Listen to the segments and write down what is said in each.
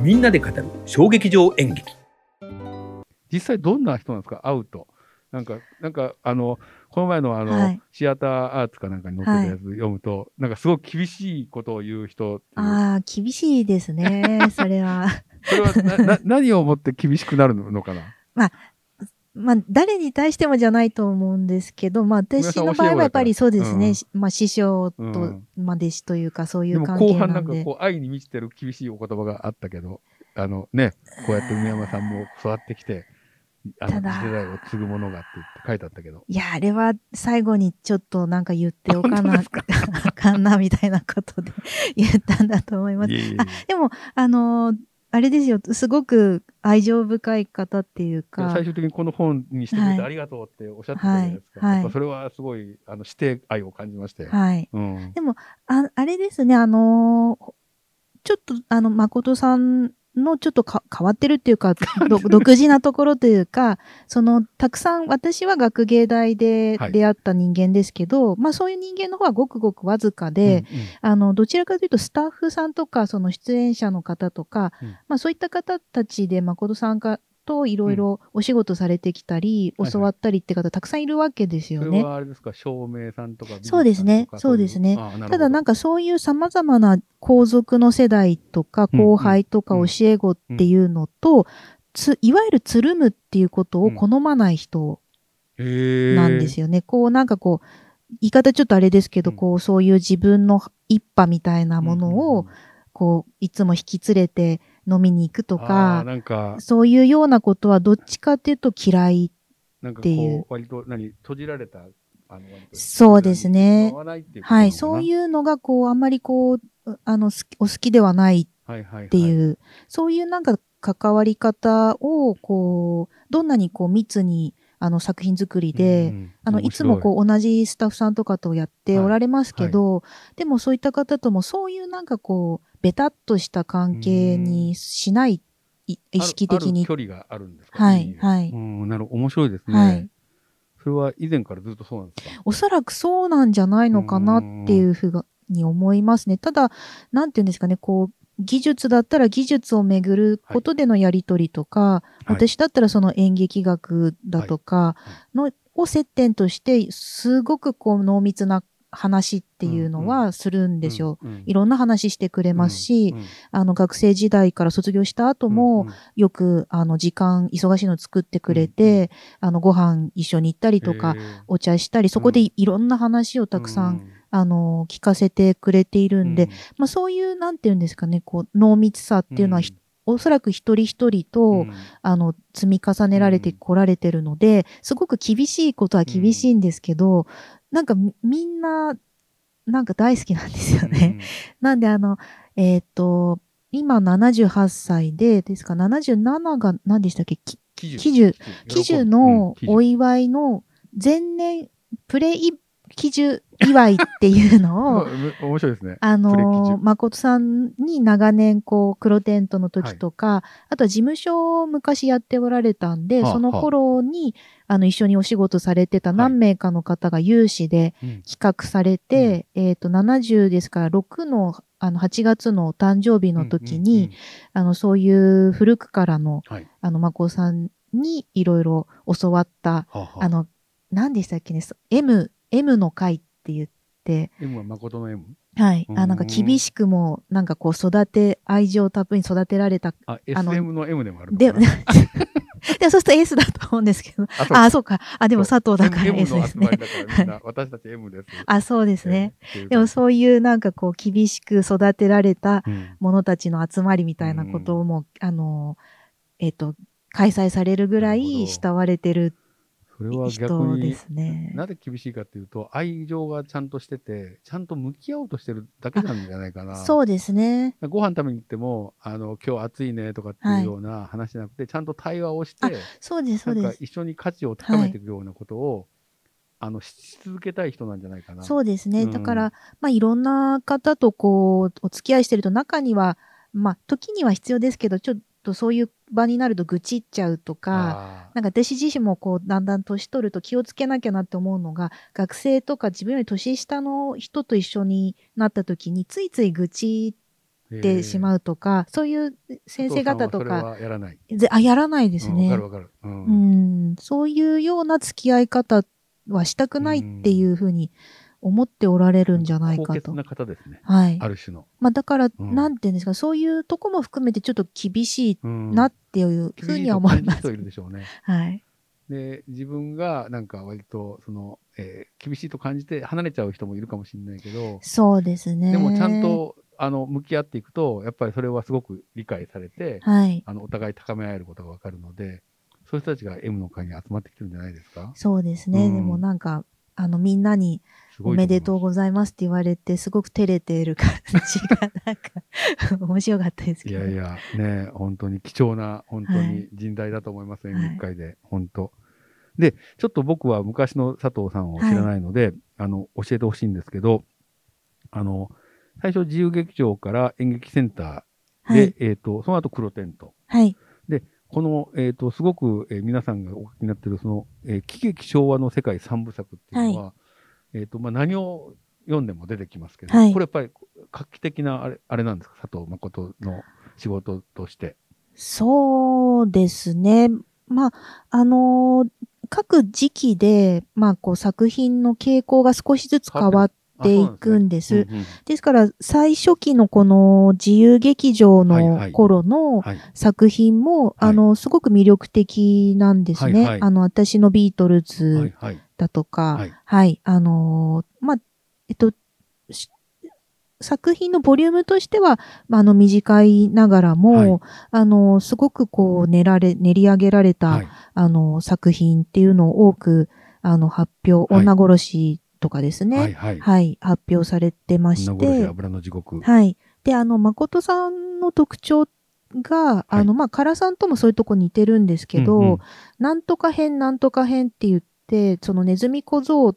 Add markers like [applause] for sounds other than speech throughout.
みんなで語る衝撃場演劇実際どんな人なんですか？会うと。なんか、なんか、あの、この前のあの、はいシアターアーツかなんかに載ってたやつ読むと、なんかすごく厳しいことを言う人ああ、厳しいですね。それは。[laughs] それはなな [laughs] 何をもって厳しくなるのかな？まあ、誰に対してもじゃないと思うんですけど、まあ、私の場合はやっぱりそうですね。うんまあ、師匠と、うんまあ、弟子というか、そういう関後半なんんか。こう愛に満ちてる厳しいお言葉があったけど、あのね、こうやって梅山さんも育ってきて、あの次世代を継ぐものがって言って書いてあったけど。いや、あれは最後にちょっとなんか言っておかな [laughs] あかんな、みたいなことで言ったんだと思いますい。えいえいえあでも、あのーあれですよ、すごく愛情深い方っていうか、最終的にこの本にしてくれてはいありがとうっておっしゃってたじゃないですか。はいはいそれはすごい、あの、師弟愛を感じまして。はい。うん。でも、ああれですね、あのーちょっと、あの、誠さんのちょっとか変わってるっていうか、[laughs] ど独自なところというか、その、たくさん、私は学芸大ではい。出会った人間ですけど、まあそういう人間の方はごくごくわずかで、うんうん。あの、どちらかというとスタッフさんとか、その出演者の方とか、うん。まあそういった方たちで誠さんが、といろいろお仕事されてきたり、はいはい。教わったりって方たくさんいるわけですよそれね。はあれですか、照明さんとかそうですね。そうですね。ただなんかそういう様々な皇族の世代とかうん後輩とかうん教え子っていうのと、ついわゆるつるむっていうことを好まない人なんですよね。こうなんかこう、言い方ちょっとあれですけど、うん。こうそういう自分の一派みたいなものを、こういつも引き連れて飲みに行くとか、なんか、そういうようなことはどっちかっていうと嫌い。なんかっていう。こう、割と、何、閉じられた、そうですね。はい、そういうのがこうあんまりこう、あの、お好きではないはいはいはい。ってい。う、そういうなんか関わり方を、こう、どんなにこう密に、あの作品作りで、うんあの、いつもこう同じスタッフさんとかとやっておられますけど、でもそういった方ともそういうなんかこう、ベタっとした関係にしない、い意識的に。距離があるんですか？はいはいうん、なる面白いですね。はい。それは以前からずっとそうなんですか？おそらくそうなんじゃないのかなっていうふうに思いますね。ただ、なんていうんですかね、こう、技術だったら技術をめぐることでのやりとりとか、はい。私だったらその演劇学だとかの、を接点として、すごくこう濃密な話っていうのはするんですよ。うんうん。いろんな話してくれますし、うんうんあの学生時代から卒業した後も、うんうん。よくあの時間、忙しいの作ってくれて、あのご飯一緒に行ったりとか、お茶したり、そこでいろんな話をたくさん、あの、聞かせてくれているんで、まあそういう、なんていうんですかね、こう、濃密さっていうのは、ひおそらく一人一人と、うん。あの、積み重ねられてこられてるので、すごく厳しいことは厳しいんですけど、なんかみみんな、なんか大好きなんですよね。なんであの、えっ、と、今78歳で、ですか、77が何でしたっけ？き喜寿。喜寿。のおい祝いの前年、プレイ喜寿祝いっていうのを、[laughs] 面白いですね。あの寿、誠さんに長年、こう、黒テントの時とか、あとは事務所を昔やっておられたんで、はあその頃に、あ。の、一緒にお仕事されてた何名かの方が有志でうん。企画されて、えっ、と、70ですから、6の、あの、8月のお誕生日の時に、うんうんうん。あの、そういう古くからの、はい。あの、誠さんにいろいろ教わった、はあはあ。あの、何でしたっけね、そ M、M の会って言って、M は誠の M? はい。あ、なんか厳しくも、なんかこう育て、愛情たっぷりに育てられた。あ、あの SM の M でもあるので、か [laughs] でなそうすると S だと思うんですけど。あそうあ、そうか。あ、でも佐藤だから S のですね。私たち M です。あ、そうですね。えー。でもそういうなんかこう厳しく育てられたうん者たちの集まりみたいなことも、あの、えっ、と、開催されるぐらい慕われてるそれは逆に、すね。なぜ厳しいかっていうと、愛情がちゃんとしてて、ちゃんと向き合おうとしてるだけなんじゃないかな。そうですね。ご飯食べに行っても、あの、今日暑いねとかっていうような話じゃなくて、ちゃんと対話をして、そうです、そうんです。一緒に価値を高めていくようなことを、あの、し続けたい人なんじゃないかな。そうですね。うんだから、まあ、いろんな方とこう、お付き合いしてると中には、まあ、時には必要ですけど、ちょっとそういう場になると愚痴っちゃうとか、あなんか私自身もこう、だんだん年取ると気をつけなきゃなって思うのが、学生とか自分より年下の人と一緒になった時に、ついつい愚痴ってしまうとか、そういう先生方とか、やらない。ぜあ、やらないですね。うんわかるわかる。う。うんん、そういうような付き合い方はしたくないっていうふうに思っておられるんじゃないかと。高潔な方ですね。はい。ある種の。まあだから、うんなんていうんですか、そういうとこも含めてちょっと厳しいうんなっていうふうには思います厳しいる人い。るでしょうね。はい。で、自分がなんか割と、その、えー厳しいと感じて離れちゃう人もいるかもしれないけど、そうですね。でもちゃん、と、あの、向き合っていくと、やっぱりそれはすごく理解されて、はい。あの、お互い高め合えることがわかるので、そういう人たちが M の会に集まってきてるんじゃないですか？そうですね。うんでもなんか、あの、みんなにおめでとううございますって言われて、すごく照れている感じが、なんか、面白かったですいけど。やいや、ね、本当に貴重な、本当はにい人材だと思います、い演劇会で、本当。で、ちょっと僕は昔の佐藤さんを知らないので、あの、教えてほしいんですけど、あの、最初自由劇場から演劇センターで、はい。えっ、と、その後黒テント。はい。この、えっ、と、すごく、えー皆さんがお書きになってる、その、えー喜劇昭和の世界三部作っていうのは、えっ、と、まあ、何を読んでも出てきますけど、はいこれやっぱり画期的なあれ、あれなんですか？佐藤誠の仕事として。そうですね。まあ、あのー各時期で、まあ、こう、作品の傾向が少しずつ変わっていくんです。ですねですから、最初期のこの自由劇場はいはいの頃うんうんのはい。作品も、あの、すごく魅力的なんですね。はいはいあの、私のビートルはいズはい。だとか、はいはい、あのーまあ、えっと、し作品のボリュームとしては、まあ、あの、短いながらも、はいあの、すごくこう、練られ、練り上げられた、はい。あの、作品っていうのを多く、あの、発表、はい女殺しとかですね。はいはい。はい、発表されてまして、油の地獄。はい。で、あの、誠さんの特徴が、あの、まあ、唐さんともそういうとこ似てるんですけど、うんうんなんとか編、なんとか編って言って、そのネズミ小僧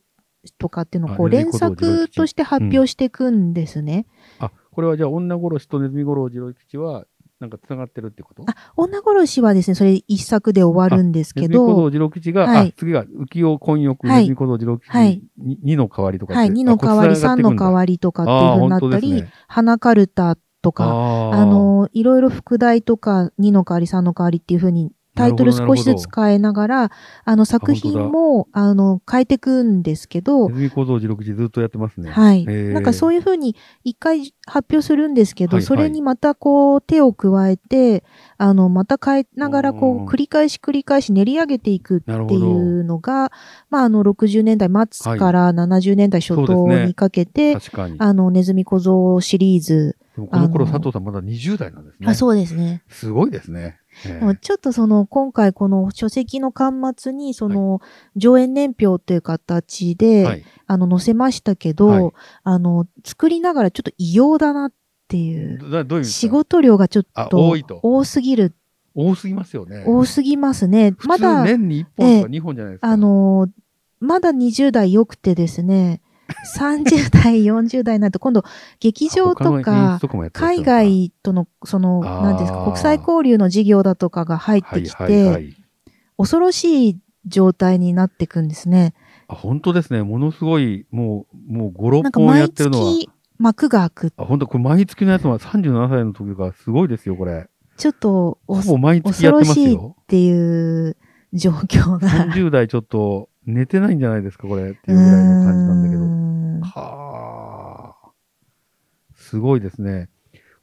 とかっていうのをこう連作として発表していくんですね。あ、これはじゃあ女殺しとネズミ五郎次郎吉は、なんか繋がってるってこと？あ、女殺しはですね、それ一作で終わるんですけネズミ小僧ど、次郎吉が、はい。あ、次が浮世混浴、はい。小僧次郎吉、はい。に2の代わりとか。はい、2の代わり、3の代りわりとかっていう風になったり、花カルタとか、ああの、いろいろ副題とか、2の代わり、3の代わりっていう風に、タイトル少しずつ変えながら、あの、作品も、あの、変えていくんですけどネ、ズミ小僧次郎吉ずっとやってますね。はい。なんかそういう風に一回発表するんですけど、はいはいそれにまたこう手を加えて、あの、また変えながらこう繰り返し繰り返し練り上げていくっていうのが、まああの60年代末から70年代初頭にかけて、確かに。あの、ネズミ小僧シリーズ。この頃佐藤さんまだ20代なんですね。あ、そうですね。すごいですね。ええもうちょっとその、今回この書籍の端末に、その、上演年表という形で、はい。あの、載せましたけど、はいあの、作りながらちょっと異様だなっていう。仕事量がちょっあと多いと多すぎる、多すぎますよね。多すぎますね。まだ、年に1本とか2本じゃないですか。あのーまだ20代良くてですね、30代、40代になると今度劇場とか海外との、その、あーなんていうんですか、国際交流の事業だとかが入ってきて。恐ろしい状態になっていくんですね。あ、本当ですね。ものすごい、もう、もう5、6なんか本やっ毎てるのは。月幕が開く。あ、本当これ毎月のやつは37歳の時がすごいですよ、これ。ちょっとおほぼ毎月やってます恐ろしいっよ。ていう状況が。30代ちょっと寝てないんじゃないですか、これっていうぐらいのはあ。すごいですね。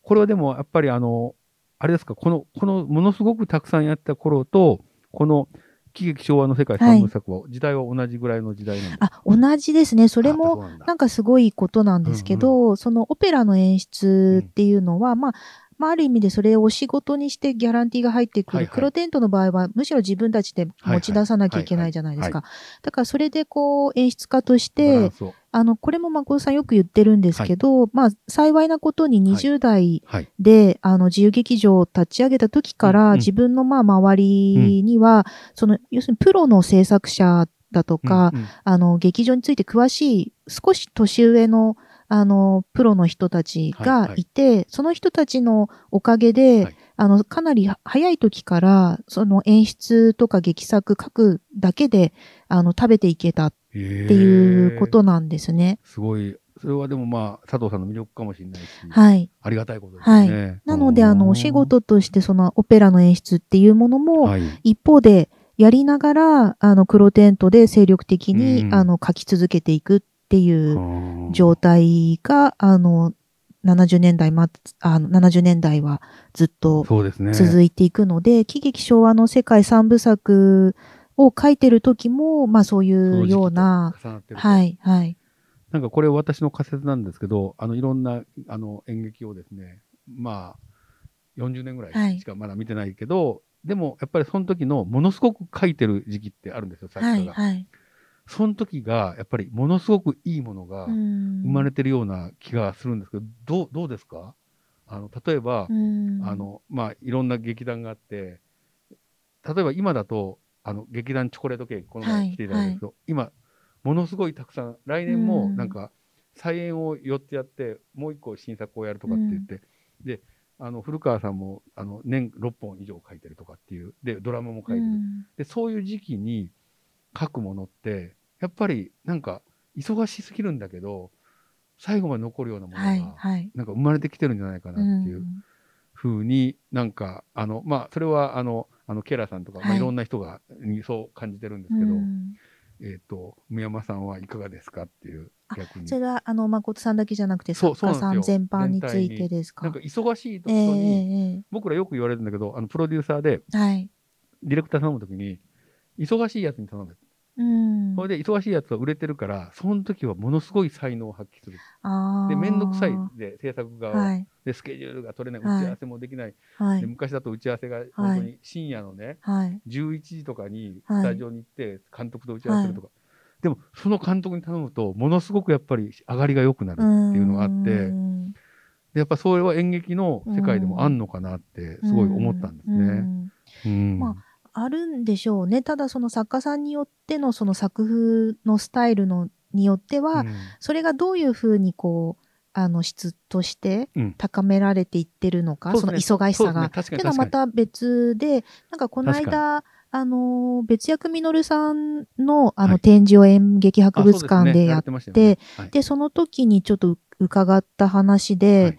これはでも、やっぱりあの、あれですか、この、この、ものすごくたくさんやった頃と、この、喜劇昭和の世界三部作は、時代は同じぐらいの時代なんですか？あ、同じですね。それあも、なんだなんかすごいことなんですけど、そのオペラの演出っていうのは、まあ、まあ、ある意味でそれをお仕事にしてギャランティーが入ってくる。はいはい。クロテントの場合は、むしろ自分たちで持ち出さなきゃいけないじゃないですか。だからそれでこう、演出家として、あの、これも誠さんよく言ってるんですけど、まあ、幸いなことに20代はい。で、あの、自由劇場を立ち上げた時から、自分のまあ、周りには、その、要するにプロの制作者だとか、あの、劇場について詳しい、少し年上の、あの、プロの人たちがいて、その人たちのおかげで、はいあの、かなり早い時から、その演出とか劇作書くだけで、あの、食べていけたっっていうことなんですね。すごい、それはでもまあ、佐藤さんの魅力かもしれないし、はい。ありがたいことですね。なので、あの、お仕事としてそのオペラの演出っていうものも、はい。一方でやりながら、あの、黒テントで精力的に、うんあの、書き続けていくっていう状態。態が、あの、70年代ま、あの、70年代はずっと。続いていくので、喜劇昭和の世界三部作を書いてる時も、まあそういうような、はい、はい。なんかこれ私の仮説なんですけど、あのいろんなあの演劇をですね、まあ40年ぐらいしかまだ見てないけど、でもやっぱりその時のものすごく書いてる時期ってあるんですよ、作はい、家が。はい。その時がやっぱりものすごくいいものが生生まれてるような気がするんですけど、どうどうですか？あの例えば、あ、のまあいろんな劇団があって、例えば今だとあの劇団チョコレートケーキこの前来ていただいたんですけど、今ものすごいたくさん来年もなんか再演を4つやってもう1個新作をやるとかって言って、であの古川さんもあの年6本以上書いてるとかっていうでドラマも書いてる、うん。でそういう時期に書くものってやっぱりなんか忙しすぎるんだけど最後まで残るようなものが。なんか生まれてきてるんじゃないかなっていう。ふうになんかあのまあそれはあのあのケラさんとか、まあ、はいいろんな人がにそう感じてるんですけど、うんえっ、と宮山さんはいかがですかっていうあ逆にそれは、あの、誠さんだけじゃなくて、そう作家さん全般についてですか？なんか忙しい時ええに、え僕らよく言われるんだけどあのプロデューサーでえはい。ディレクター頼む時に忙しいやつに頼む、うん。それで忙しいやつは売れてるからその時はものすごい才能を発揮する。で面倒くさい。で制作側は、はい。でスケジュールが取れないはい打ち合わせもできない、はい。で昔だと打ち合わせが本当に深夜のね、はい。11時とかにはい。スタジオに行って監督と打ち合わせするとか、でもその監督に頼むとものすごくやっぱり上がりが良くなるっていうのがあって。うん。でやっぱそれは演劇の世界でもあんのかなってすごい思ったんですうね。ん。うん。まあるんでしょうね。ただその作家さんによってのその作風のスタイルのによっては、うん。それがどういうふうにこう、あの質としてうん。高められていってるのか、そのそうですね。忙しさが。っていうのはまた別で、なんかこの確間、あの、別役みのるさんのあはい。の展示を演劇博物館でやってで、その時にちょっと伺った話で、はい。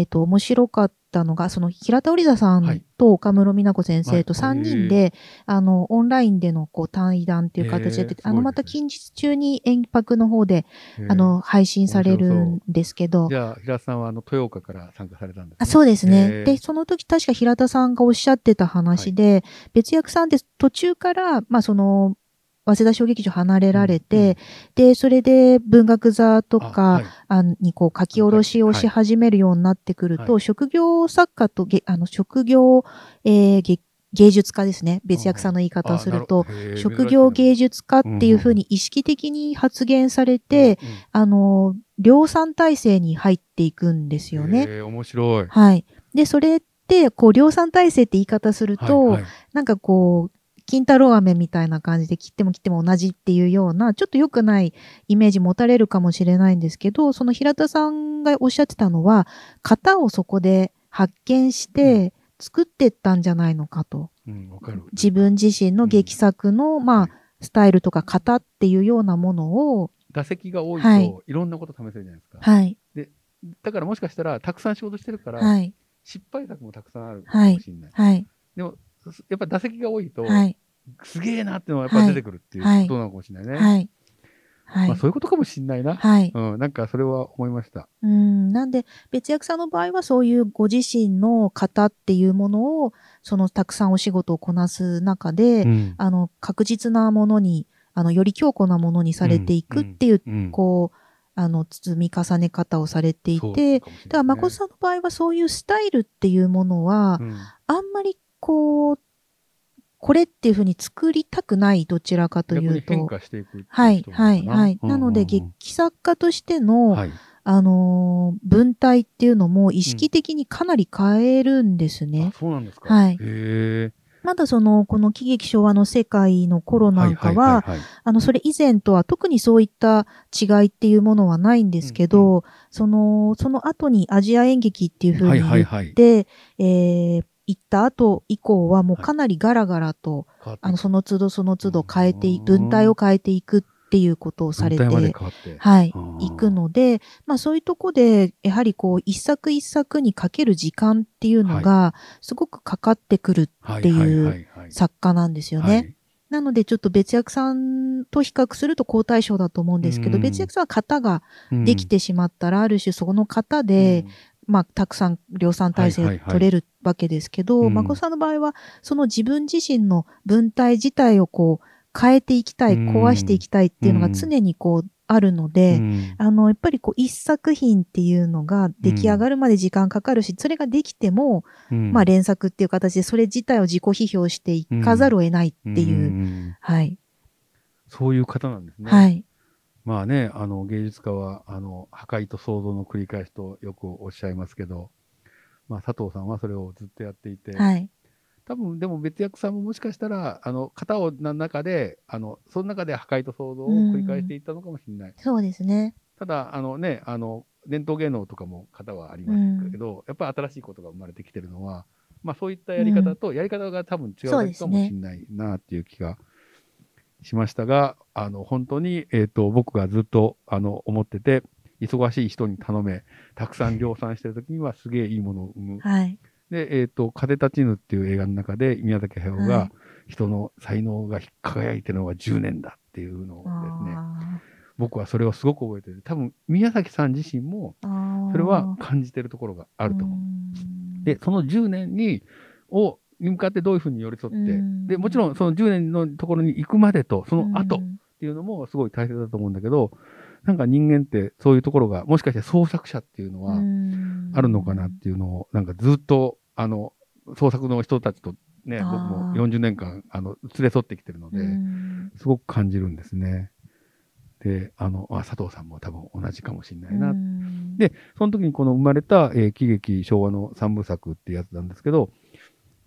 えっ、と、面白かったのが、その平田織田さんはい。と岡室美奈子先生とはい。3人で、あの、オンラインでのこう対談っていう形でやってて、へーあの、また近日中に演泊の方で、あの、配信されるんですけど。じ、ゃあ平田さんはあの豊岡から参加されたんです、ね、あそうですへね。ー。で、その時確か平田さんがおっしゃってた話で、別役さんって途中から、まあその、早稲田小劇場離れられて、うんうんで、それで文学座とあか、はいあにこう書き下ろしをし始めるようになってくると、は職業作家とげ、あの、職業、えーげ芸術家ですね。別役さんの言い方をすると、職業芸術家っていうふうに意識的に発言されて、いねあの、量産体制に入っていくんですよね。うんへー面白い。はい。で、それって、こう、量産体制って言い方すると、はいはいなんかこう、金太郎飴みたいな感じで切っても切っても同じっていうような、ちょっと良くないイメージ持たれるかもしれないんですけど、その平田さんがおっしゃってたのは、型をそこで発見して作ってったんじゃないのかと。うん、わかる。自分自身の劇作の、まあ、スタイルとか型っていうようなものを、打席が多いと、はいい、ろんなこと試せるじゃないですか。はい、だからもしかしたら、たくさん仕事してるから、はい、失敗作もたくさんあるかもしれない。はい、でも、やっぱ打席が多いと、はい、すげえなっていうのはやっぱ出てくるっていうはい。ことなのかもしれないね。はい、はい。まあ、そういうことかもしれないな。はい。うん、なんかそれは思いました。うん、なんで、別役さんの場合はそういうご自身の型っていうものを、そのたくさんお仕事をこなす中で、うん。あの、確実なものに、あの、より強固なものにされていくっていう、うん。こう、あの、包み重ね方をされていて、ね。だから、誠さんの場合はそういうスタイルっていうものは、うん。あんまりこう、これっていうふうに作りたくない、どちらかというと。変化していくはい、人はい、はい。なので、うんうんうん劇作家としての、はい。あのー文体っていうのも意識的にかなり変えるんですね。あ、そうなんですか。はい。まだその、この喜劇昭和の世界の頃なんかは、いいいいいあの、それ以前とは特にそういった違いっていうものはないんですけど、うんその、その後にアジア演劇っていうふうはいに言っはいはい。て、えー行った後以降はもうかなりガラガラと、変わっていく。あの、その都度その都度変えて文体を変えていくっっていうことをされて。はい。行くので、まあそういうとこで、やはりこう、一作一作にかける時間っていうのが、すごくかかってくるはっていう作家なんですよね。はい。なので、ちょっと別役さんと比較すると好対象だと思うんですけど、うん。別役さんは型ができてしまったら、ある種そこの型で、まあ、たくさん量産体制はいはいはい取れるわけですけど、うんまこさんの場合は、その自分自身の文体自体をこう、変えていきたい、うん壊していきたいっていうのが常にこう、あるので、うんあの、やっぱりこう、一作品っていうのが出来上がるまで時間かかるし、それができても、うんまあ、連作っていう形で、それ自体を自己批評していかざるを得ないっていう、んはい。そういう方なんですね。はい。まあね、あの、芸術家は、あの、破壊と創造の繰り返しとよくおっしゃいますけど、まあ、佐藤さんはそれをずっとやっていて、はい。多分、でも別役さんももしかしたら、あの、型をの中で、あの、その中で破壊と創造を繰り返していったのかもしれない。そうですね。ただ、あのね、あの、伝統芸能とかも型はありますけど、やっぱり新しいことが生まれてきてるのは、まあそういったやり方と、やり方が多分違うかもしれないなっていう気がしましたが、あの、本当に、えっ、と、僕がずっと、あの、思ってて、忙しい人に頼め、たくさん量産してる時には [laughs] すげえいいものを生む。はい。で、えっ、と、風立ちぬっていう映画の中で、宮崎駿が、はい人の才能が輝いてるのは10年だっていうのをですね、あ僕はそれをすごく覚えてる。多分、宮崎さん自身も、それは感じてるところがあると思う。んで、その10年に、を、に向かってどういうふうに寄り添って、うん。で、もちろんその10年のところに行くまでと、その後っうんていうのもすごい大切だと思うんだけど、なんか人間ってそういうところが、もしかして創作者っていうのはうん。あるのかなっていうのを、なんかずっと、あの、創作の人たちとね、僕も40年間、あの、連れ添ってきてるので、うん。すごく感じるんですね。で、あの、あ佐藤さんも多分同じかもしれないな。うん。でその時にこの生まれた、えー喜劇昭和の三部作ってやつなんですけど、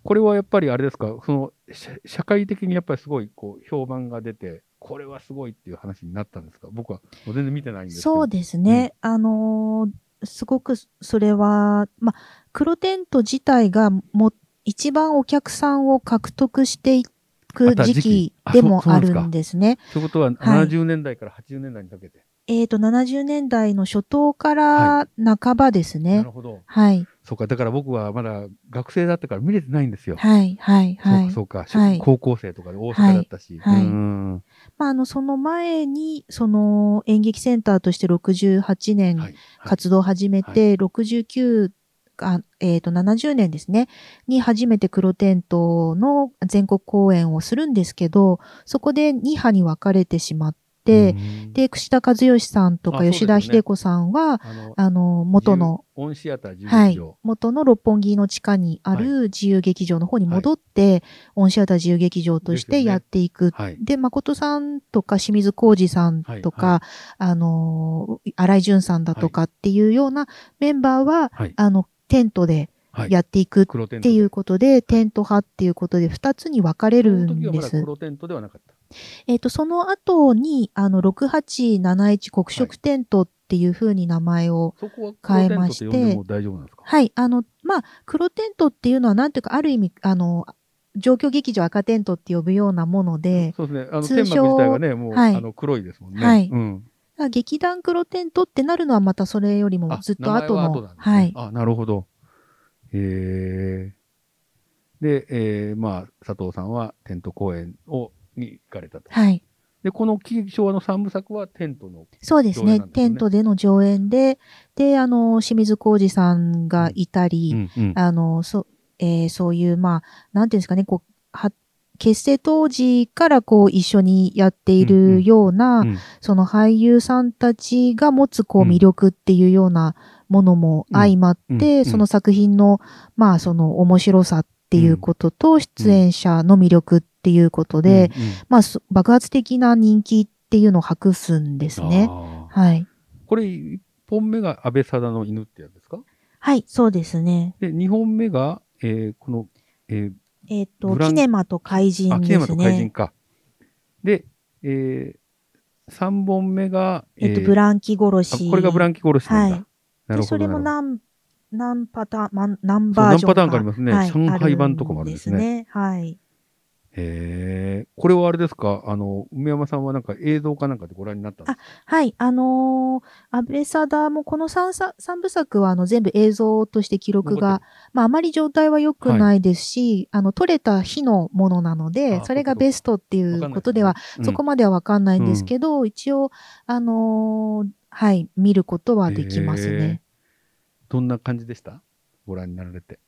これはやっぱりあれですか、その社社会的にやっぱりすごいこう評判が出て、これはすごいっていう話になったんですか？僕は全然見てないんですけど。そうですね。あのーすごくそれは、まあ、黒テント自体がも一番お客さんを獲得していく時時期でもあるんですね。ということははい70年代から80年代にかけて。えっ、と、70年代の初頭から半ばですね。なるほど。はい。そうか、だから僕はまだ学生だったから見れてないんですよ。はい、はい、はい。そうか、そうか、はい。高校生とかで大阪だったし。はいはい。うーん。まあ、あの、その前に、その演劇センターとして68年活動を始めて、69あえっ、と、70年ですね、に初めて黒テントの全国公演をするんですけど、そこで2派に分かれてしまって、うんで、串田和義さんとか吉田秀子さんは、あの、元の、はい元の六本木の地下にある自由劇場の方に戻って、オンシアター自由劇場としてやっていく。はい。で、誠さんとか清水浩二さんとか、はいあのー、荒井淳さんだとかっていうようなメンバーは、はい。あの、テントではい。やっていくっていうことで、テント派っていうことで2つに分かれるんです。黒テントではなかった。えっ、と、その後に、あの、6871黒色テントっていう風に名前を、そこは黒テントって呼んでも大丈夫なんですか？はい、あの、まあ、黒テントっていうのはなんていうか、ある意味、あの、状況劇場赤テントって呼ぶようなもので、そうですね。あの、通天称幕自体がね、もう、はいあの、黒いですもんね。はいうん。劇団黒テントってなるのはまたそれよりもあずっと後の、は後ねはい。あ、なるほど。えー。で、えー、まあ、佐藤さんはテント公演を、に行かれたと。はい。で、この昭和の三部作はテントの。そうですね。テントでの上演で、で、あの、清水浩二さんがいたり、うんうん。あの、そ、えーそういう、まあ、なんていうんですかね、こう、は、結成当時からこう一緒にやっていうんうんるような、うんその俳優さんたちが持つこううん魅力っていうようなものも相まって、うんうんその作品の、まあその面白さっていうことと、出演者の魅力っていうことで、うんうんまあそ爆発的な人気っていうのを博すんですね。はい。これ、一本目が安倍貞の犬ってやつですか？はい、そうですね。で、二本目が、えー、この、ええっ、と、ブランキネマと怪人ですキネマと怪人ね。か。で、えー、三本目が、えっ、と、ーブランキ殺あし。これがブランキ殺しなんだ。はいなるほど。でそれも何、何パターン、ま何バージョン何パターンかありますねはい上海版とかもあるんですねですね。はい。へえ。これはあれですか？あの、梅山さんはなんか映像かなんかでご覧になったんですか？はい。あのー安倍貞もこの 3, さ三部作はあの全部映像として記録残が、まああまり状態は良くないですし、あの撮れた日のものなのであ、それがベストっていうことでは、そこままではわかんないんですけど、一応、あのーはい、見ることはできますね。どんな感じでした？ご覧になられて。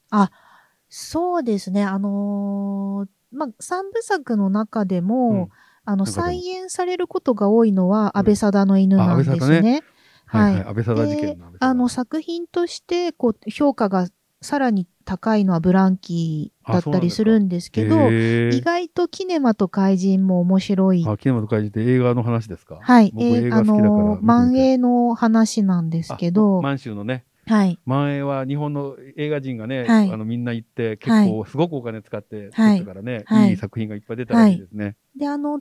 そうですね。あのーまあ、三部作の中でも、うんあの、再現されることが多いのは、安倍貞の犬なんですあ安倍ね。はいはい。安倍あの、作品として、こう、評価がさらに高いのはブランキーだったりするんですけど、意外とキネマと怪人も面白い。あ、キネマと怪人って映画の話ですか？はい。僕えーあの、見てみたい。万栄の話なんですけど、あ満州のね、はい。万栄は日本の映画人がね、はい。あのみんな行って結構すごくお金使って作ったからね、はい。い、い作品がいっぱい出たらしいですね。で、あの、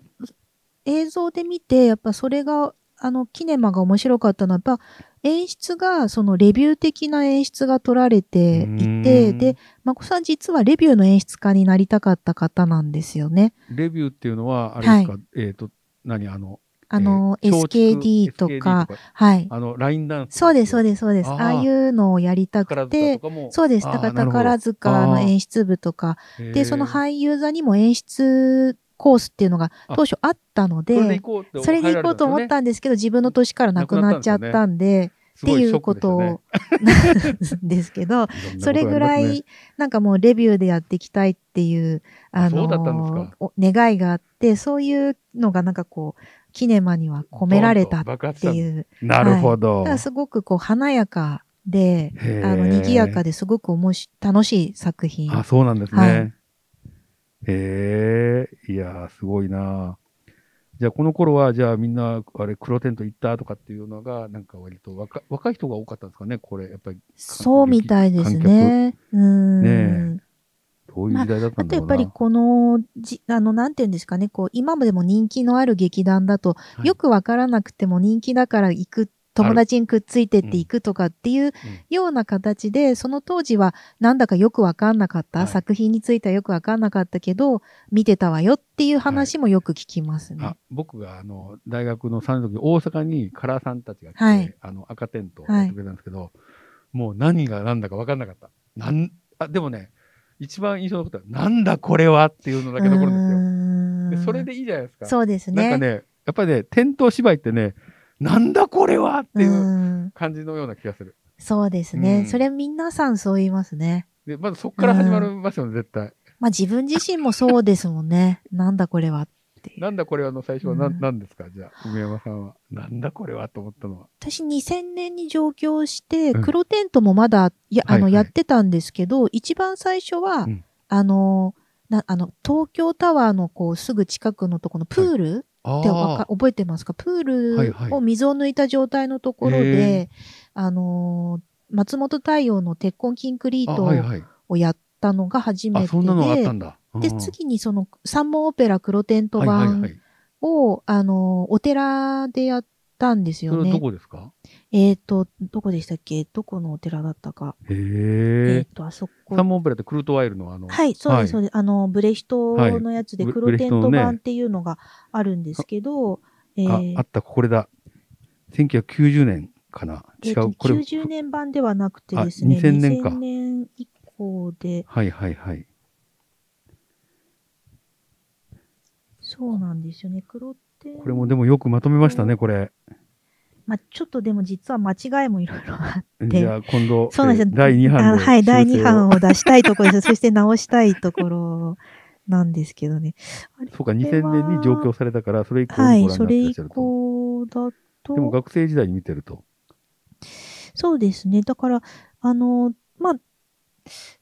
映像で見て、やっぱそれが、あの、キネマが面白かったのは、やっぱ演出が、そのレビュー的な演出が取られていて、うん。で、まこさん実はレビューの演出家になりたかった方なんですよね。レビューっていうのは、あれですか、えっ、と、何？あの、あの、えー SKD とか、はい。あの、ラインダンス。そうです、そうです、そうです。あー。ああいうのをやりた宝くて。そうです。だから宝塚の演出部とか、で、そのい俳優座にも演出コースっていうのが当初あったのでそれで行こうと思ったんですけど、自分の年からなくなっちゃったんで、っていうことを、な [laughs] んですけど、それぐらい、なんかもうレビューでやっていきたいっていう、あの願いがあって、そういうのがなんかこう、キネマには込められたっていう、う。なるほど。だからすごくこう華やかで、あの、賑やかですごくおもし、楽しい作品。あ、そうなんですね。はいへえ、いやー、すごいなじゃあ、この頃は、じゃあみんな、あれ、黒テント行ったとかっていうのが、なんか割と若若い人が多かったんですかね、これ、やっぱり、そうみたいですね。うーん。ねどういう時代だったあとやんだろうな。っぱりこの、じ、あの、なんていうんですかね、こう、今までも人気のある劇団だと、はいよくわからなくても人気だから行く、友達にくっついてって行くとかっていうような形で、その当時はなんだかよくわかんなかった、はい作品についてはよくわかんなかったけど、見てたわよっていう話もよく聞きますね。あ僕があの大学の3年の時に大阪にカラーさんたちが来て、はいあの赤テントをやってくれたんですけど、もう何が何だか分かんなかった。なんあでもね、一番印象のことは、なんだこれはっていうのだけ残るんですよ。でそれでいいじゃないですか。そうですね。なんかね、やっぱりね、店頭芝居ってね、なんだこれはっていううん感じのような気がする。そうですね、うんそれ皆さんそう言いますね。で、まずそこから始まりますよね、絶対。まあ自分自身もそうですもんね。なんだこれはっ。なんだこれはの最初は何、うん。なんですか？じゃあ、梅山さんは。なんだこれはと思ったのは。私2000年に上京して、うん。黒テントもまだ、いや、あの、やってたんですけど、一番最初は、うん。あの、な、あの、東京タワーのこう、すぐ近くのところのプール、あって覚えてますか？プールを水を抜いた状態のところへで、あのー松本太陽の鉄痕キンクリーあ、ト。をやったのが初めてあ、そんなのがあったんで、だ。で、うん次にその三門オペラ黒テント版い。を、あのーお寺でやったんですよねど。こですか？えっ、と、どこでしたっけ？どこのお寺だったか。へえっ、え。と、あそこ。サンモンオペラってクルートワイルのあの。はい、そうです、そうでです。あの、ブレヒトのやつで黒テント版っていうのがあるんですけど、えす。あー、あった、これだ。1990年かな。違えーこれ。90年版ではなくてですね、あ2000年か2000年以降で、はいはいはい。そうなんですよね、黒テンこれもでもよくまとめましたね、これ。まあ、ちょっとでも実は間違いもいろいろあって、じゃあ今度、そうなんです第2版はい、第2版を。を出したいところです。[laughs] そして直したいところなんですけどね。そうか、2000年に上京されたから、それ以降はい、それ以。降だと。でも学生時代に見てると。そうですね。だから、あの、まあ、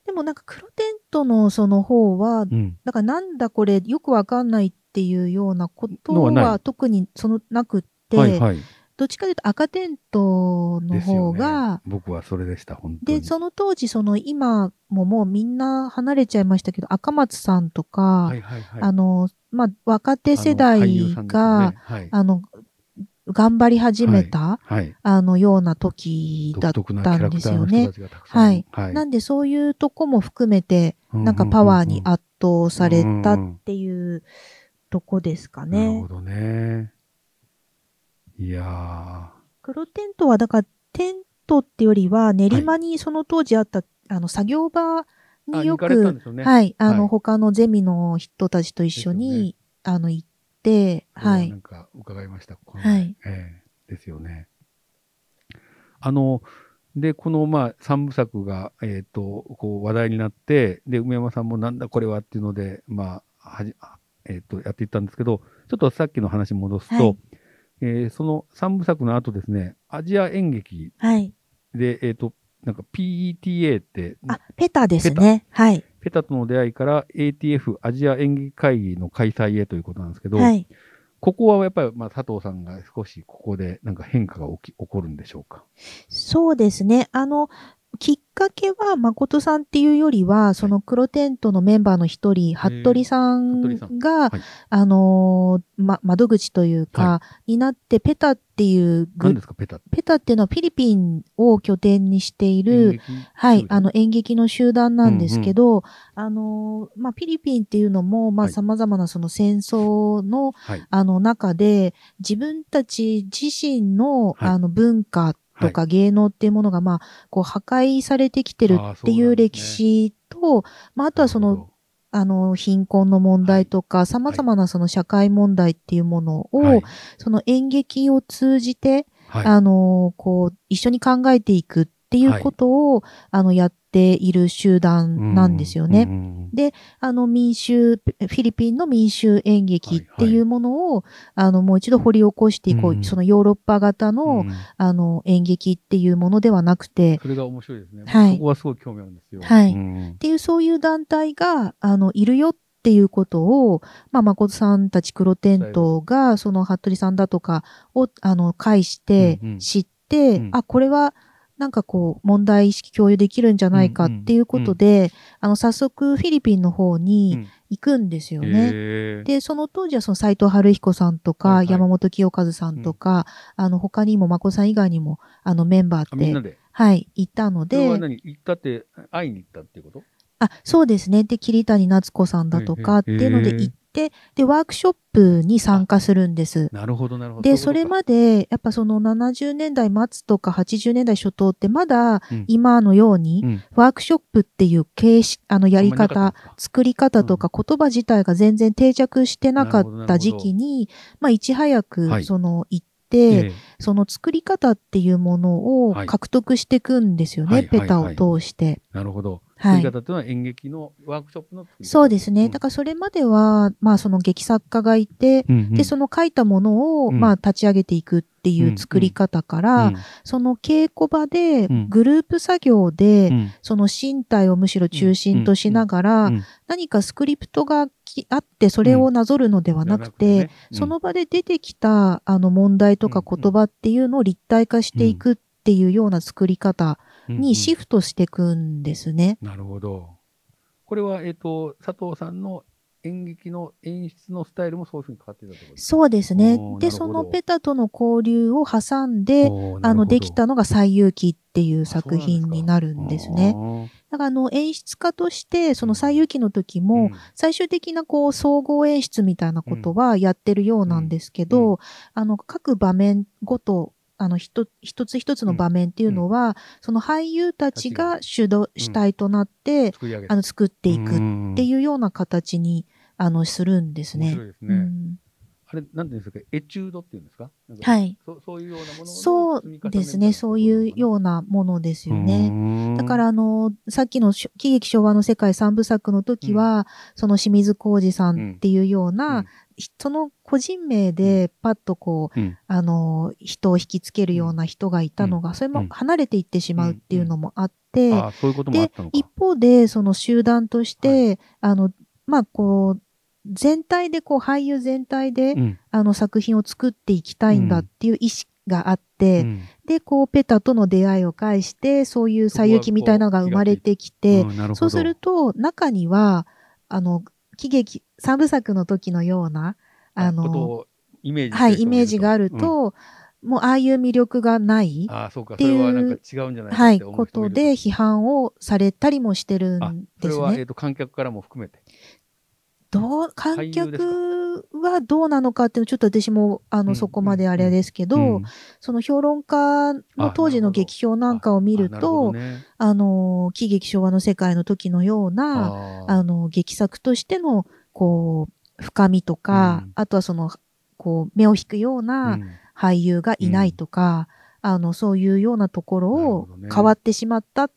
でもなんか黒テントのその方は、うん。だからなんだこれよくわかんないっていうようなことのは特にそのなくって、はいはい。どっちかというと赤テントの方がね、、僕はそれでした、本当に。で、その当時、その今ももうみんな離れちゃいましたけど、赤松さんとか、はいはいはい。あの、まあ、若手世代さんですよが、ねはい。頑張り始めた、はい。あの、ような時だ独ったんですよね。はい。はい。なんでそういうとこも含めて、うなんかパワーにあ圧倒されたっていうとこですかねなるほ。どね。いや黒テントは、だから、テントってよりは、練馬にその当時あった、あの、作業場によく。はい、あの、はい他のゼミの人たちと一緒に、あの、行って、はないん。か伺いました。はい。ええですよね。あの、で、この、まあ、三部作が、えっ、と、こう、話題になって、で、梅山さんもなんだこれはっていうので、まあ、はじ、あえっ、と、やっていったんですけど、ちょっとさっきの話に戻すと、はいえーその三部作の後ですね、アジア演劇はい。で、えっ、と、なんか PETA って、あ、ペタですね。はい。ペタとの出会いから ATF アジア演劇会議の開催へということなんですけど、はい。ここはやっぱり、まあ、佐藤さんが少しここでなんか変化が起き起こるんでしょうか？そうですね。あの、きっかけは誠さんっていうよりは、その黒テントのメンバーの一人、服部さん服部さん。が、はい。あのーま、窓口というか、はになって、ペタっていうグ何ですか、ペタって？ペタっていうのはフィリピンを拠点にしてい演る、劇？はい、あの演劇の集団なんですけど、あのー、まあ、フィリピンっていうのも、まあ、はい。様々なその戦争の、はい。あの中で、自分たち自身の、はい。あの文化とか芸能っていうものが、まあ、こう破壊されてきてるっていう歴史と、まあ、あとはその、あの、貧困の問題とか、様々なその社会問題っていうものを、はい、その演劇を通じて、はい、あの、こう、一緒に考えていくっていうことを、あの、やっている集団なんですよね。うんうんあの民衆、フィリピンの民衆演劇っていうものを、あの、もう一度掘り起こしていこう。うん。そのヨーロッパ型の、うん。あの、演劇っていうものではなくて、それが面白いですね。はい。そこはすごい興味あるんですよ。はい。うん。っていうそういう団体が、あの、いるよっていうことを、まあ、誠さんたち黒テントが、その服部さんだとかを、あの、介してうんうん。知って、うん。あ、これは、なんかこう、問題意識共有できるんじゃないかっていうことで、あの、早速フィリピンの方うにん。行くんですよね。へー。で、その当時はその斎藤春彦さんとか、はいはい。山本清和さんとか、あの、他にも誠さん以外にも、あの、メンバーって。はい、いたので、それは何？行ったって、会いに行ったっていうこと？あ、そうですね。で、桐谷夏子さんだとかっていうので行って、で、ワークショップに参加するんです。なるほど、なるほど。で、それまで、やっぱその70年代末とか80年代初頭ってまだうん。今のように、うん。ワークショップっていう形式、あのやり方作り方とか言葉自体が全然定着してなかった時期に、まあいち早はくい。その行って、ええ。その作り方っていうものをはい。獲得していくんですよね、はいペタをはい通して。なるほど。はい。作り方というのは演劇のワークショップのそうですね。ん。だからそれまでは、まあその劇作家がいて、うんうん。で、その書いたものを、うん。まあ立ち上げていくっていう作り方から、うん。その稽古場でうん。グループ作業で、うん。その身体をむしろ中心としながら、うん。何かスクリプトがきあって、それをなぞるのではなくて、その場で出てきたあの問題とか言葉っていうのを立体化していくっていうような作り方にシフトしていくんですね。なるほど。これは、えっ、と、佐藤さんの演劇の演出のスタイルもそういうふうに変わってたってことですか？そうですね。で、そのペタとの交流を挟んで、あの、できたのが西遊記っていうあ作品になるんですね。。だから、あの、演出家として、その西遊記の時も、最終的なこう、総合演出みたいなことはやってるようなんですけど、うんあの、各場面ごと、あの、一一つ一つの場面っていうのは、その俳優たちが主導、主体となって、作り上げあの、作っていくってういうような形に、あの、するんですね。すね。うん。あれ、なんていうんですか、エチュードっていうんですか？ははい。そそういうようなもののそうですね。そういうようなものですよね。ねだから、あの、さっきのし喜劇昭和の世界三部作の時は、その清水浩二さんっていうような、うんひその個人名でパッとこう、うん。あの、人を引きつけるような人がいたのが、それも離れていってしまうっていうのもあって、で。一方で、その集団として、あの、まあ、こう、全体で、こう、俳優全体で、うん。あの、作品を作っていきたいんだっていう意識があって、うん。で、こう、ペタとの出会いを介して、そういう西遊記みたいなのが生まれてきて、うんなるほど。そうすると、中には、あの、喜劇、三部作の時のような、あの、をイメージはい、イメージがあるうんと、もうああいう魅力がない、ああ、そうか。っていうそれはなんか違うんじゃないかはい、ことで批判をされたりもしてるあんそれは、えですねっ。と、観客からも含めて。どう、観客はどうなのかっていうのちょっと私も、あの、うんそこまであれですけど、うん。その評論家の当時の劇評なんかを見ると、どね。あの、喜劇昭和の世界の時のような、ああの、劇作としての、こう、深みとか、うん。あとはその、こう、目を引くようーなうん。俳優がいないとか、あの、そういうようなところを変わってしまったって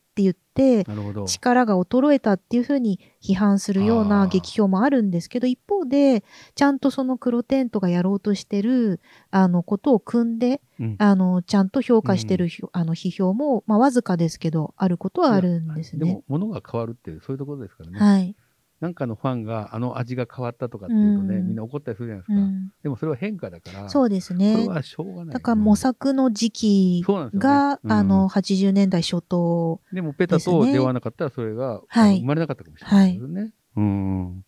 て。力が衰えたっていうふうに批判するような劇評もあるんですけど、一方で、ちゃんとその黒テントがやろうとしてる、あの、ことを組んで、うんあの、ちゃんと評価してるひょ、あの、批評も、まあ、わずかですけど、あることはあるんですねでも。、物が変わるっていう、そういうところですからね。はい。なんかのファンが、あの味が変わったとかっていうとね、うんみんな怒ったりするじゃないですか。うん。でもそれは変化だから、そうですこれね。はしょうがない。だから模索の時期そうなんですよねが、うんあの、80年代初頭。でも、ペタと出会わなかったら、それが、はい生まれなかったかもしれないですよね。うん。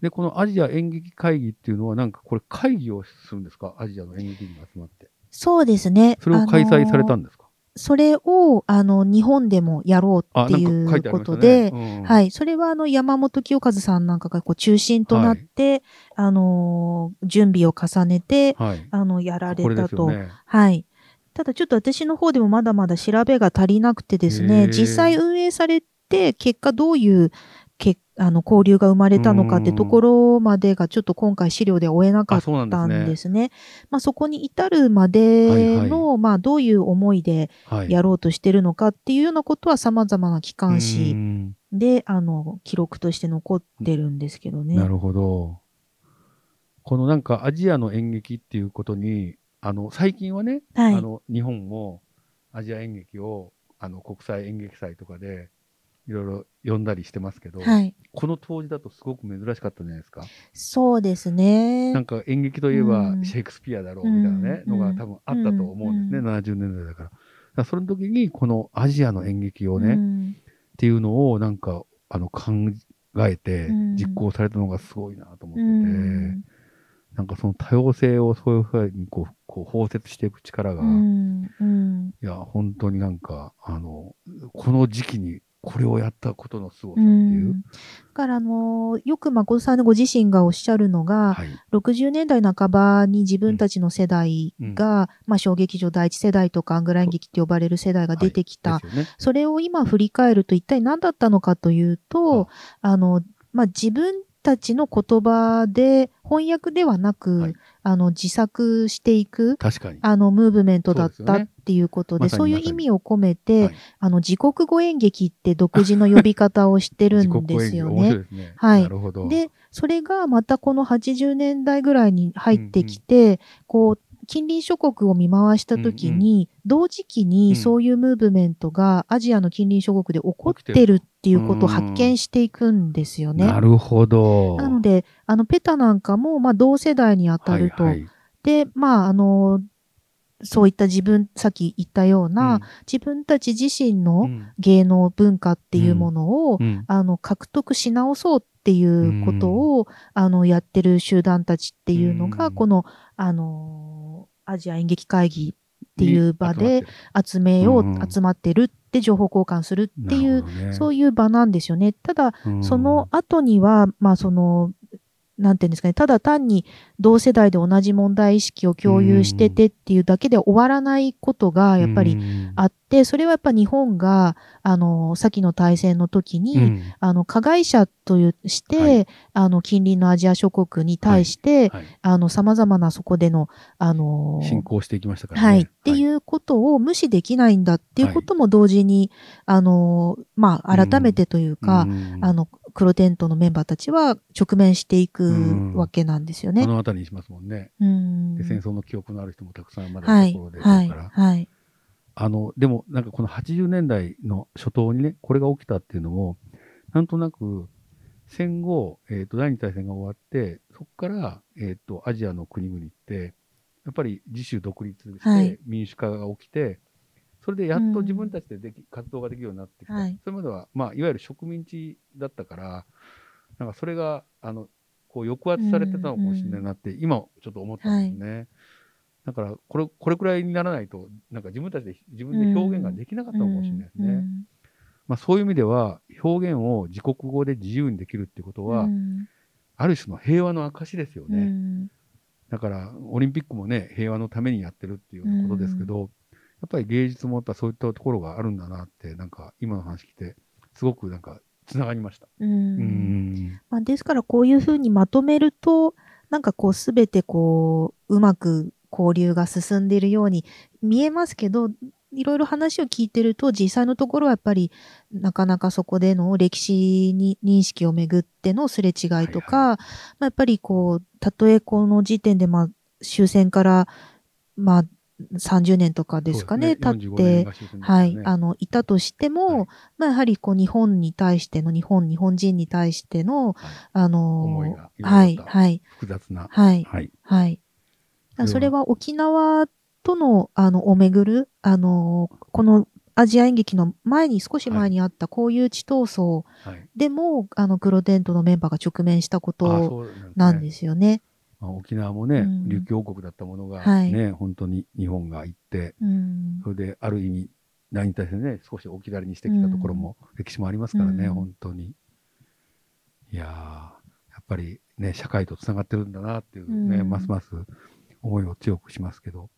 で、このアジア演劇会議っていうのは、なんかこれ会議をするんですか？アジアの演劇人が集まって。そうですね。それを開催されたんですか？それを、あの、日本でもやろうあ、っていうことで、ね。うんはい。それは、あの、山本清和さんなんかがこう中心となって、あのー準備を重ねて、はい。あの、やられたと。ね。はい。ただちょっと私の方でもまだまだ調べが足りなくてですへね、ー実際運営されて、結果どういう、けあの、交流が生まれたのかってところまでがちょっと今回資料では追えなかあ、ったんですね。ですね。まあそこに至るまでの、まあどういう思いではい。やろうとしてるのかっていうようなことは様々な機関う誌んで、あの、記録として残ってるんですけどね。なるほど。このなんかアジアの演劇っていうことに、あの、最近はね、はいあの、日本もアジア演劇を、あの、国際演劇祭とかで、いろいろ呼んだりしてますけど、はい。この当時だとすごく珍しかったんじゃないですか？そうですね。なんか演劇といえばうんシェイクスピアだろうみたいなね、うんのが多分あったと思うんですね、うん70年代だから。だからその時にこのアジアの演劇をね、っうんていうのをなんか、あの、考えてうん実行されたのがすごいなと思ってて、うんなんかその多様性をそういうふうにこう、こう包摂していく力が、いうんうんや、本当になんか、あの、この時期にこれをやったことの凄さってういう。んだから、あの、よく誠さんご自身がおっしゃるのが、はい。60年代半ばに自分たちの世代が、まあ、小劇場第一世代とかアングラ演劇って呼ばれる世代が出てきた。ですよね。それを今振り返ると一体何だったのかというと、あの、まあ、自分たちの言葉で翻訳ではなく、はいあの、自作していく、確かに。あの、ムーブメントだったっていうことで、そういう意味を込めて、はいあの、自国語演劇って独自の呼び方をしてるんですよね。はいなるほど。で、それがまたこの80年代ぐらいに入ってきて、こう、近隣諸国を見回したときに、同時期うん。にそういうムーブメントがアジアの近隣諸国で起こってるっていうことを発見していくんですよね。なるほど。なので、あの、ペタなんかも、まあ、同世代に当たると。はいはい。で、まあ、あの、そういった自分、さっき言ったような、うん。自分たち自身うのん。芸能文化っていうものを、うん。あの、獲得し直そうっていうことを、あの、やってる集団たちっていうのが、うん。この、あの、アジア演劇会議っていう場でに集めよう、うん。集まってるって情報交換するっていう、そういいう場なんですよね。ただ、うん。その後には、まあ、その、なんていうんですかね、ただ単に同世代で同じ問題意識を共有しててっていうだけで終わらないことがやっぱりあって、それはやっぱ日本が、あの、先の大戦の時に、うん。あの、加害者というして、はい。あの、近隣のアジア諸国に対して、はい。あの、様々なそこでの、あの、進行していきましたからね。はい、っていううことを無視できないんだっていうことも同時に、あの、まあ、改めてというか、あの、黒テントのメンバーたちは直面していくうんわけなんですよこね。の辺りにしますもんね。うんで戦争の記憶のある人もたくさんまだはいいるところで、、はからはい。あの、でもなんかこの80年代の初頭にね、これが起きたっていうのも、なんとなく戦後、えっ、と、第二次大戦が終わって、そこから、えっ、と、アジアの国々って、やっぱり自主独立しはいて民主化が起きて、それでやっと自分たちででき、活動ができるようになってきた。はいそれまでは、まあ、いわゆる植民地だったから、なんかそれが、あの、こう抑圧されてたのかもしれないなって、今ちょっと思ったんですね。だからこれ、これくらいにならないと、なんか自分たちで自分で表現ができなかったのかもしれないですね。うんまあ、そういう意味では、表現を自国語で自由にできるっていうことは、うんある種の平和の証ですようね。んだから、オリンピックもね、平和のためにやってるっていうようなことですけど、やっぱり芸術もやっぱそういったところがあるんだなって、なんか今の話聞いて、すごくなんかつながりました。うんうん。まあ、ですからこういうふうにまとめると、なんかこうすべてこう、うまく交流が進んでいるように見えますけど、いろいろ話を聞いてると、実際のところはやっぱり、なかなかそこでの歴史に認識をめぐってのすれ違いとか、はいまあ、やっぱりこう、たとえこの時点で、まあ、終戦から、まあ、30年とかですかね、経45年って、ねはい、あの、いたとしても、はいまあ、やはりこう、日本に対しての、日本、日本人に対しての、はいあのはい、はい、複雑な。はい、はい。はい。それは沖縄との、あの、をめぐる、あの、このアジア演劇の前に、少し前にあったこういう地闘争はい。でも、あの、黒テントのメンバーが直面したことなんですよね。まあ沖縄もね、うん琉球王国だったものがはいね、本当に日本が行って、うん。それである意味、何に対してね、少し置き去りにしてきたところも、歴史もありますからね、うん本当に。いやー、やっぱりね、社会とつながってるんだなっていうね、うんますます思いを強くしますけど。